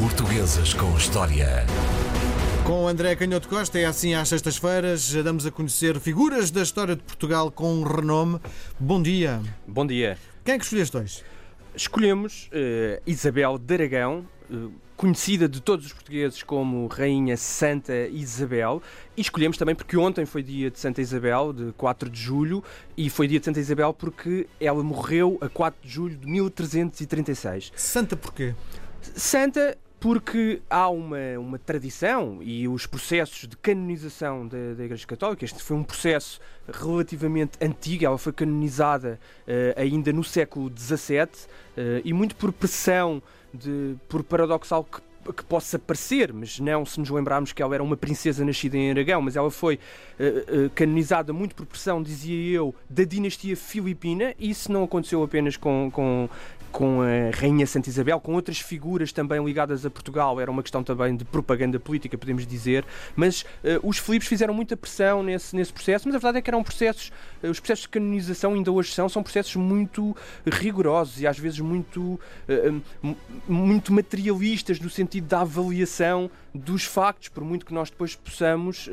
Portuguesas com História. Com André Canhoto Costa, é assim às sextas-feiras, damos a conhecer figuras da história de Portugal com renome. Bom dia. Bom dia. Quem é que escolheste hoje? Escolhemos uh, Isabel de Aragão, uh, conhecida de todos os portugueses como Rainha Santa Isabel, e escolhemos também porque ontem foi dia de Santa Isabel, de 4 de julho, e foi dia de Santa Isabel porque ela morreu a 4 de julho de 1336. Santa porquê? Santa porque há uma, uma tradição e os processos de canonização da, da, Igreja Católica, este foi um processo relativamente antigo, ela foi canonizada uh, ainda no século XVII uh, e muito por pressão, de, por paradoxal que que possa parecer, mas não se nos lembrarmos que ela era uma princesa nascida em Aragão, mas ela foi uh, uh, canonizada muito por pressão, dizia eu, da dinastia filipina, e isso não aconteceu apenas com, com com a Rainha Santa Isabel, com outras figuras também ligadas a Portugal. Era uma questão também de propaganda política, podemos dizer. Mas uh, os Filipes fizeram muita pressão nesse, nesse processo, mas a verdade é que eram processos, uh, os processos de canonização ainda hoje são, são processos muito rigorosos e às vezes muito, uh, muito materialistas no sentido da avaliação dos factos, por muito que nós depois possamos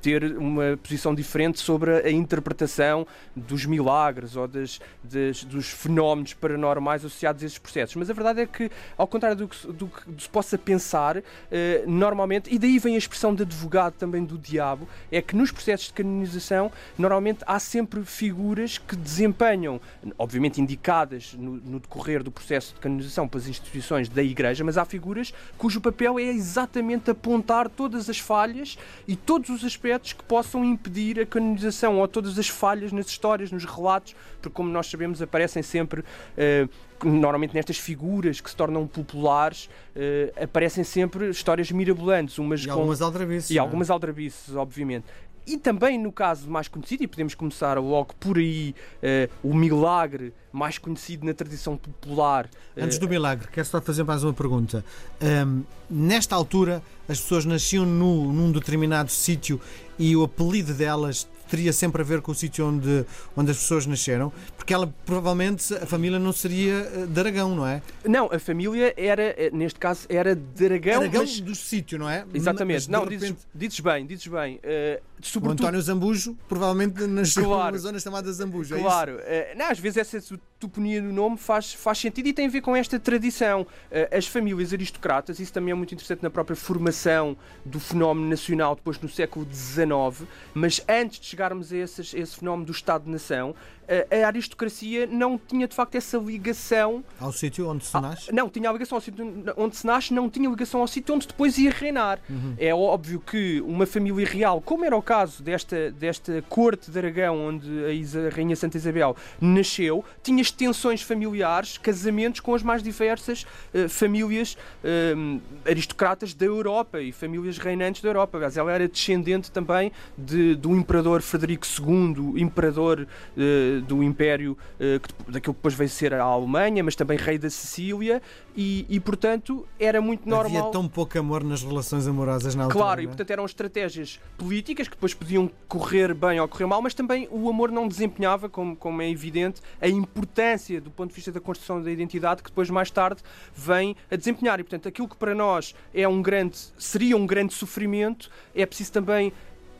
ter uma posição diferente sobre a interpretação dos milagres ou das, das dos fenómenos paranormais mais associados a esses processos. Mas a verdade é que, ao contrário do que, do que se possa pensar, eh, normalmente, e daí vem a expressão de advogado também do diabo, é que nos processos de canonização, normalmente há sempre figuras que desempenham, obviamente indicadas no, no decorrer do processo de canonização pelas instituições da Igreja, mas há figuras cujo papel é exatamente apontar todas as falhas e todos os aspectos que possam impedir a canonização ou todas as falhas nas histórias, nos relatos, porque, como nós sabemos, aparecem sempre. Uh, normalmente nestas figuras que se tornam populares uh, aparecem sempre histórias mirabolantes umas e com... algumas aldrabices e é? algumas aldrabices obviamente e também no caso mais conhecido, e podemos começar logo por aí, uh, o milagre mais conhecido na tradição popular. Antes do milagre, quero só fazer mais uma pergunta. Um, nesta altura, as pessoas nasciam no, num determinado sítio e o apelido delas teria sempre a ver com o sítio onde, onde as pessoas nasceram, porque ela provavelmente a família não seria eh, de Aragão, não é? Não, a família era, eh, neste caso, era de Aragão. Aragão mas... do sítio, não é? Exatamente, não, repente... dizes, dizes, bem, dizes bem. Uh, sobretudo... O António Zambujo provavelmente nasceu claro, numa zona chamada Zambujo. Claro, é uh, não, às vezes essa toponia do nome faz, faz sentido e tem a ver com esta tradição. Uh, as famílias aristocratas, isso também é muito interessante na própria formação do fenómeno nacional depois no século XIX, mas antes de chegarmos a, esses, a esse fenómeno do Estado-nação, a aristocracia não tinha de facto essa ligação ao sítio onde se ah, nasce? Não, tinha a ligação ao sítio onde se nasce, não tinha ligação ao sítio onde depois ia reinar. Uhum. É óbvio que uma família real, como era o caso desta, desta corte de Aragão, onde a, Isa, a Rainha Santa Isabel nasceu, tinha extensões familiares, casamentos com as mais diversas uh, famílias uh, aristocratas da Europa e famílias reinantes da Europa. Aliás, ela era descendente também de, do imperador Frederico II, imperador. Uh, do Império, que, daquilo que depois veio ser a Alemanha, mas também rei da Sicília, e, e portanto era muito normal. Havia tão pouco amor nas relações amorosas na altura. Claro, e é? portanto eram estratégias políticas que depois podiam correr bem ou correr mal, mas também o amor não desempenhava, como, como é evidente, a importância do ponto de vista da construção da identidade que depois mais tarde vem a desempenhar. E portanto aquilo que para nós é um grande, seria um grande sofrimento, é preciso também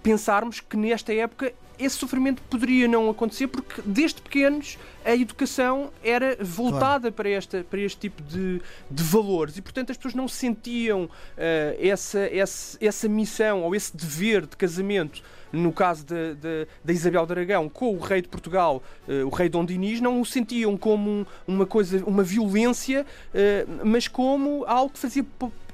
pensarmos que nesta época esse sofrimento poderia não acontecer porque desde pequenos a educação era voltada claro. para, esta, para este tipo de, de valores e portanto as pessoas não sentiam uh, essa, essa, essa missão ou esse dever de casamento no caso da Isabel de Aragão com o rei de Portugal, uh, o rei Dom Dinis, não o sentiam como um, uma coisa, uma violência, uh, mas como algo que fazia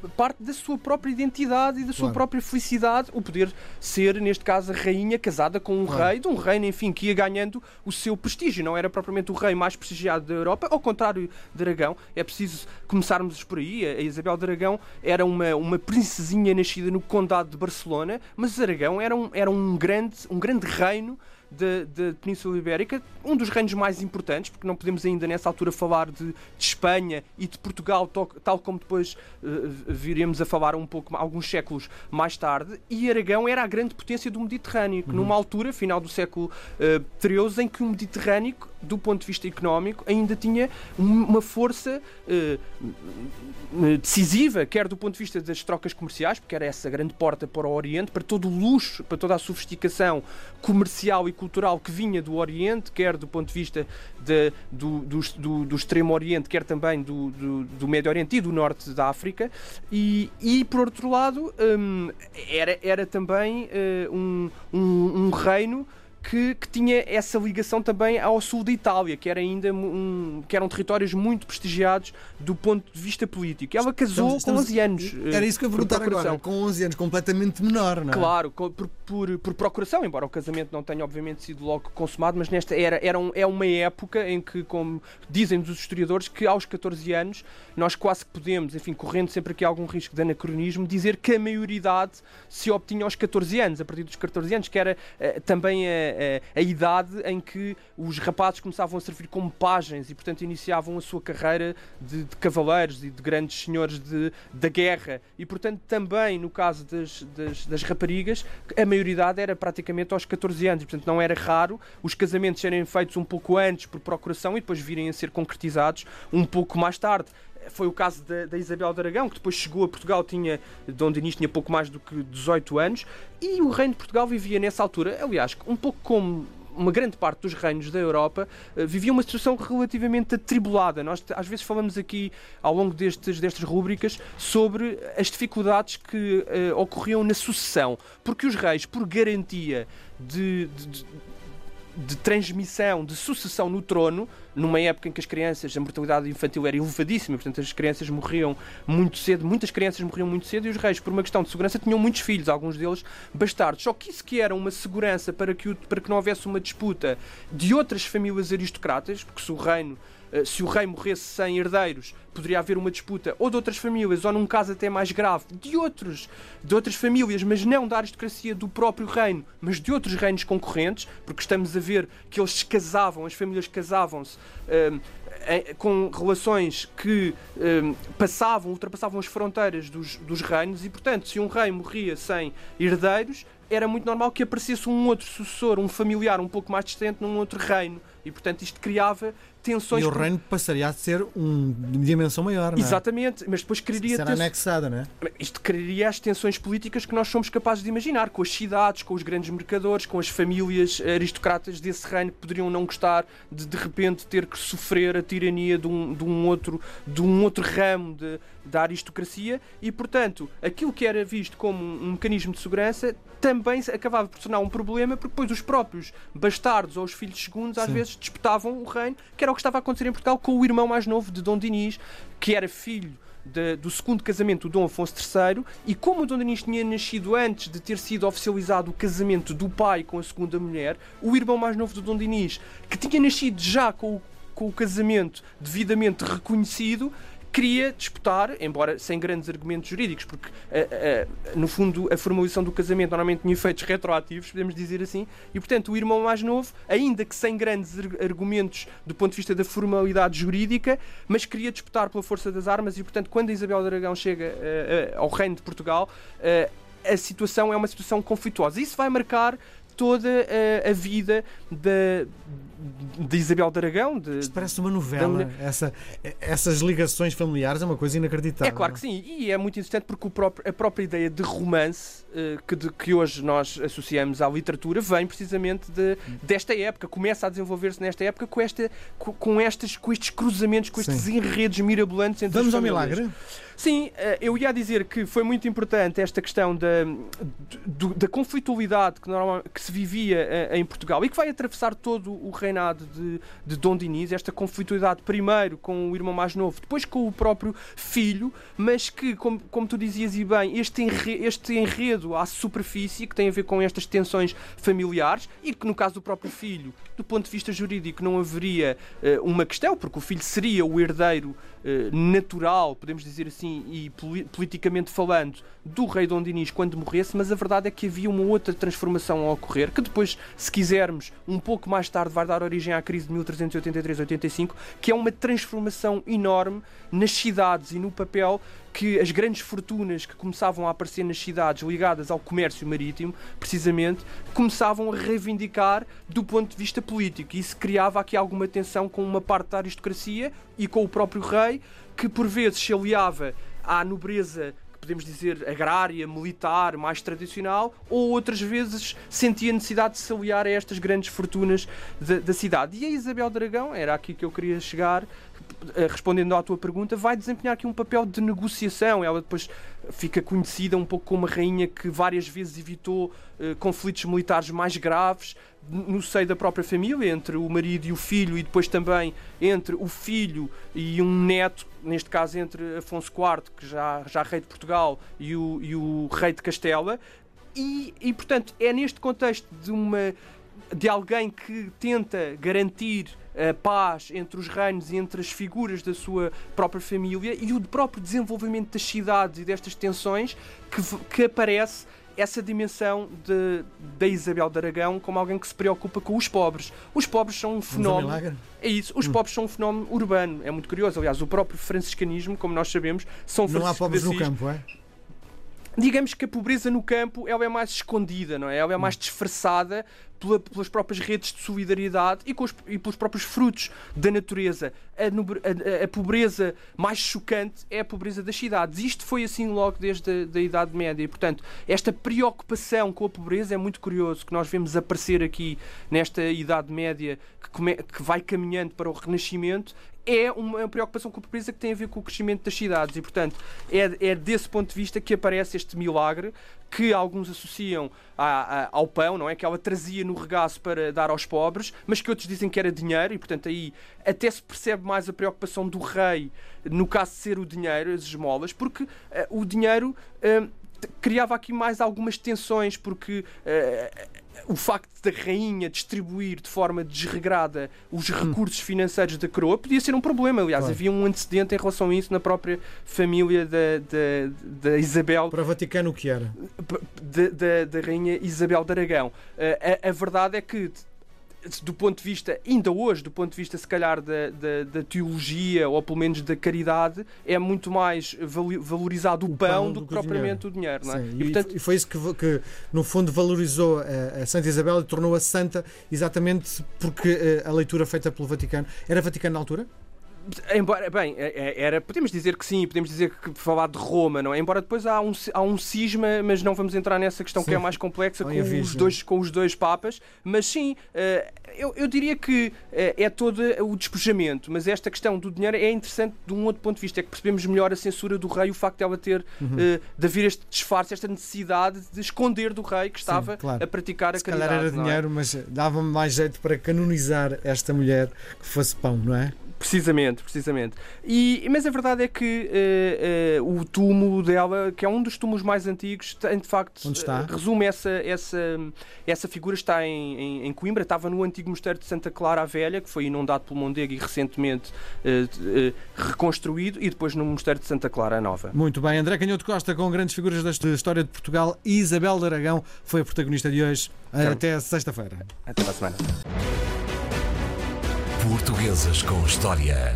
parte da sua própria identidade e da sua claro. própria felicidade, o poder ser, neste caso, a rainha casada com um claro. rei, de um reino, enfim, que ia ganhando o seu prestígio. Não era propriamente o rei mais prestigiado da Europa, ao contrário de Aragão. É preciso começarmos por aí. A Isabel de Aragão era uma, uma princesinha nascida no Condado de Barcelona, mas Aragão era um, era um, grande, um grande reino da, Península Ibérica, um dos reinos mais importantes, porque não podemos ainda nessa altura falar de, de Espanha e de Portugal, tal, tal como depois uh, viremos a falar um pouco, alguns séculos mais tarde, e Aragão era a grande potência do Mediterrâneo, uhum. numa altura, final do século XIII, uh, em que o Mediterrâneo, do ponto de vista económico, ainda tinha uma força uh, decisiva, quer do ponto de vista das trocas comerciais, porque era essa grande porta para o Oriente, para todo o luxo, para toda a sofisticação comercial e cultural que vinha do Oriente, quer do ponto de vista de, do, do, do, Extremo Oriente, quer também do, do, do, Médio Oriente e do Norte da África, e, e por outro lado, um, era, era também uh, um, um, um reino que, que, tinha essa ligação também ao sul da Itália, que, era ainda um, que eram territórios muito prestigiados do ponto de vista político. Ela casou estamos, estamos, com 11 anos. Era isso que eu ia perguntar agora, com 11 anos, completamente menor, não é? Claro, por, por, por, procuração, embora o casamento não tenha obviamente sido logo consumado, mas nesta era, era um, é uma época em que, como dizem os historiadores, que aos 14 anos nós quase que podemos, enfim, correndo sempre aqui algum risco de anacronismo, dizer que a maioridade se obtinha aos 14 anos, a partir dos 14 anos, que era uh, também a a, idade em que os rapazes começavam a servir como pajens e, portanto, iniciavam a sua carreira de, de cavaleiros e de grandes senhores de, da guerra. E, portanto, também no caso das, das, das raparigas, a maioridade era praticamente aos 14 anos. E, portanto, não era raro os casamentos serem feitos um pouco antes por procuração e depois virem a ser concretizados um pouco mais tarde foi o caso da, da, Isabel de Aragão, que depois chegou a Portugal, tinha, Dom Dinis tinha pouco mais do que 18 anos, e o reino de Portugal vivia nessa altura, aliás, um pouco como uma grande parte dos reinos da Europa uh, vivia uma situação relativamente atribulada. Nós às vezes falamos aqui ao longo destes, destas rúbricas sobre as dificuldades que uh, ocorriam na sucessão, porque os reis, por garantia de, de, de transmissão, de sucessão no trono, numa época em que as crianças, a mortalidade infantil era elevadíssima, portanto as crianças morriam muito cedo, muitas crianças morriam muito cedo e os reis, por uma questão de segurança, tinham muitos filhos, alguns deles bastardos. Só que isso que era uma segurança para que, para que não houvesse uma disputa de outras famílias aristocratas, porque se o reino se o rei morresse sem herdeiros, poderia haver uma disputa ou de outras famílias, ou num caso até mais grave, de, outros, de outras famílias, mas não da aristocracia do próprio reino, mas de outros reinos concorrentes, porque estamos a ver que eles se casavam, as famílias casavam-se. Um, ehm, com relações que um, ehm, passavam, ultrapassavam as fronteiras dos, dos reinos e, portanto, se um rei morria sem herdeiros, era muito normal que aparecesse um outro sucessor, um familiar um pouco mais distante num outro reino. E, portanto, isto criava tensões. E o reino passaria a ser um, de dimensão maior, não é? Exatamente, mas depois criaria. Será anexada, não é? Isto criaria as tensões políticas que nós somos capazes de imaginar, com as cidades, com os grandes mercadores, com as famílias aristocratas desse reino que poderiam não gostar de de repente ter que sofrer a tirania de um, de um, outro, de um outro ramo de, da aristocracia e, portanto, aquilo que era visto como um mecanismo de segurança também acabava por tornar um problema porque depois os próprios bastardos ou os filhos segundos às Sim. vezes disputavam o reino, que era o que estava a acontecer em Portugal com o irmão mais novo de Dom Dinis, que era filho de, do segundo casamento do Dom Afonso III, e como o Dom Dinis tinha nascido antes de ter sido oficializado o casamento do pai com a segunda mulher, o irmão mais novo do Dom Dinis, que tinha nascido já com o, com o casamento devidamente reconhecido, queria disputar, embora sem grandes argumentos jurídicos, porque uh, uh, no fundo a formalização do casamento normalmente tinha efeitos retroativos, podemos dizer assim, e portanto o irmão mais novo, ainda que sem grandes argumentos do ponto de vista da formalidade jurídica, mas queria disputar pela força das armas e portanto quando Isabel de Aragão chega uh, ao reino de Portugal, a situação é uma situação conflituosa. Isso vai marcar toda a, a vida da, de Isabel de Aragão. De, Isto parece uma novela. Da... Essa, essas ligações familiares é uma coisa inacreditável. É claro que sim, e é muito interessante porque próprio, a própria ideia de romance uh, que, de, que hoje nós associamos à literatura vem precisamente de, desta época, começa a desenvolver-se nesta época com, esta, com, com, estas, com estes cruzamentos, com estes sim. enredos mirabolantes entre Vamos ao milagre? Sim, eh, eu ia dizer que foi muito importante esta questão da, da conflitualidade que, normal, que se vivia eh, em Portugal e que vai atravessar todo o reinado de, de Dom Dinis, esta conflitualidade primeiro com o irmão mais novo, depois com o próprio filho, mas que, como, como tu dizias e bem, este enredo, este enredo à superfície, que tem a ver com estas tensões familiares e que no caso do próprio filho, do ponto de vista jurídico não haveria uh, uma questão, porque o filho seria o herdeiro uh, natural, podemos dizer assim, e politicamente falando, do rei Dom Dinis quando morresse, mas a verdade é que havia uma outra transformação a ocorrer, que depois, se quisermos, um pouco mais tarde vai dar origem à crise de 1383-85, que é uma transformação enorme nas cidades e no papel que as grandes fortunas que começavam a aparecer nas cidades ligadas ao comércio marítimo, precisamente, começavam a reivindicar do ponto de vista político. E isso criava aqui alguma tensão com uma parte da aristocracia e com o próprio rei, que por vezes se aliava à nobreza podemos dizer, agrária, militar, mais tradicional, ou outras vezes sentia necessidade de se aliar a estas grandes fortunas da, da cidade. E a Isabel Dragão, era aqui que eu queria chegar, eh, respondendo à tua pergunta, vai desempenhar aqui um papel de negociação. Ela depois fica conhecida um pouco como uma rainha que várias vezes evitou uh, conflitos militares mais graves no seio da própria família, entre o marido e o filho, e depois também entre o filho e um neto, neste caso entre Afonso IV, que já, já rei de Portugal, e o, e o rei de Castela. E, e, portanto, é neste contexto de uma de alguém que tenta garantir a paz entre os reinos e entre as figuras da sua própria família e o próprio desenvolvimento das cidades e destas tensões que, que aparece essa dimensão de, da Isabel de Aragão como alguém que se preocupa com os pobres. Os pobres são um fenómeno. É isso, os hum. pobres são um fenómeno urbano. É muito curioso. Aliás, o próprio franciscanismo, como nós sabemos, são Não há pobres no campo, é? Digamos que a pobreza no campo ela é mais escondida, não é? Ela é mais disfarçada pela, pelas próprias redes de solidariedade e, os, e, pelos próprios frutos da natureza. A, a, a, pobreza mais chocante é a pobreza das cidades. Isto foi assim logo desde a da Idade Média. E, portanto, esta preocupação com a pobreza é muito curioso que nós vemos aparecer aqui nesta Idade Média que, come, que vai caminhando para o Renascimento é uma preocupação com a pobreza que tem a ver com o crescimento das cidades e, portanto, é, é desse ponto de vista que aparece este milagre que alguns associam a, a, ao pão, não é? Que ela trazia no regaço para dar aos pobres, mas que outros dizem que era dinheiro e, portanto, aí até se percebe mais a preocupação do rei no caso de ser o dinheiro, as esmolas, porque uh, o dinheiro. Uh, criava aqui mais algumas tensões, porque uh, o facto da rainha distribuir de forma desregrada os hum. recursos financeiros da coroa podia ser um problema. Aliás, claro. havia um antecedente em relação a isso na própria família da, da, da Isabel. Para o Vaticano, o que era? Da, da, da rainha Isabel de Aragão. A, a verdade é que do ponto de vista, ainda hoje, do ponto de vista, se calhar, da, da, da teologia ou pelo menos da caridade, é muito mais valorizado o, o pão, pão, do, do que propriamente o dinheiro. Não é? e, e, portanto... e, foi isso que, que, no fundo, valorizou a, a Santa Isabel e tornou-a santa exatamente porque eh, a leitura feita pelo Vaticano. Era Vaticano na altura? Embora, bem, é, é, era, podemos dizer que sim, podemos dizer que falar de Roma, não é? Embora depois há um, há um cisma, mas não vamos entrar nessa questão sim. que é mais complexa com os, dois, com os dois papas. Mas sim, uh, eu, eu diria que uh, é todo o despojamento, mas esta questão do dinheiro é interessante de um outro ponto de vista, é que percebemos melhor a censura do rei, o facto de ela ter, uhum. uh, de haver este disfarce, esta necessidade de esconder do rei que estava sim, claro. a praticar a Se caridade. calhar era é? dinheiro, mas dava-me mais jeito para canonizar esta mulher que fosse pão, não é? Precisamente, precisamente. E, mas a verdade é que uh, uh, o túmulo dela, que é um dos túmulos mais antigos, tem, de facto, Onde está? Uh, resume essa, essa, essa figura, está em, em, em, Coimbra, estava no antigo mosteiro de Santa Clara a Velha, que foi inundado pelo Mondego e recentemente reconstruído, e depois no mosteiro de Santa Clara Nova. Muito bem, André Canhoto Costa, com grandes figuras da história de Portugal, e Isabel de Aragão foi a protagonista de hoje. Até sexta-feira. Até a semana. Portuguesas com História.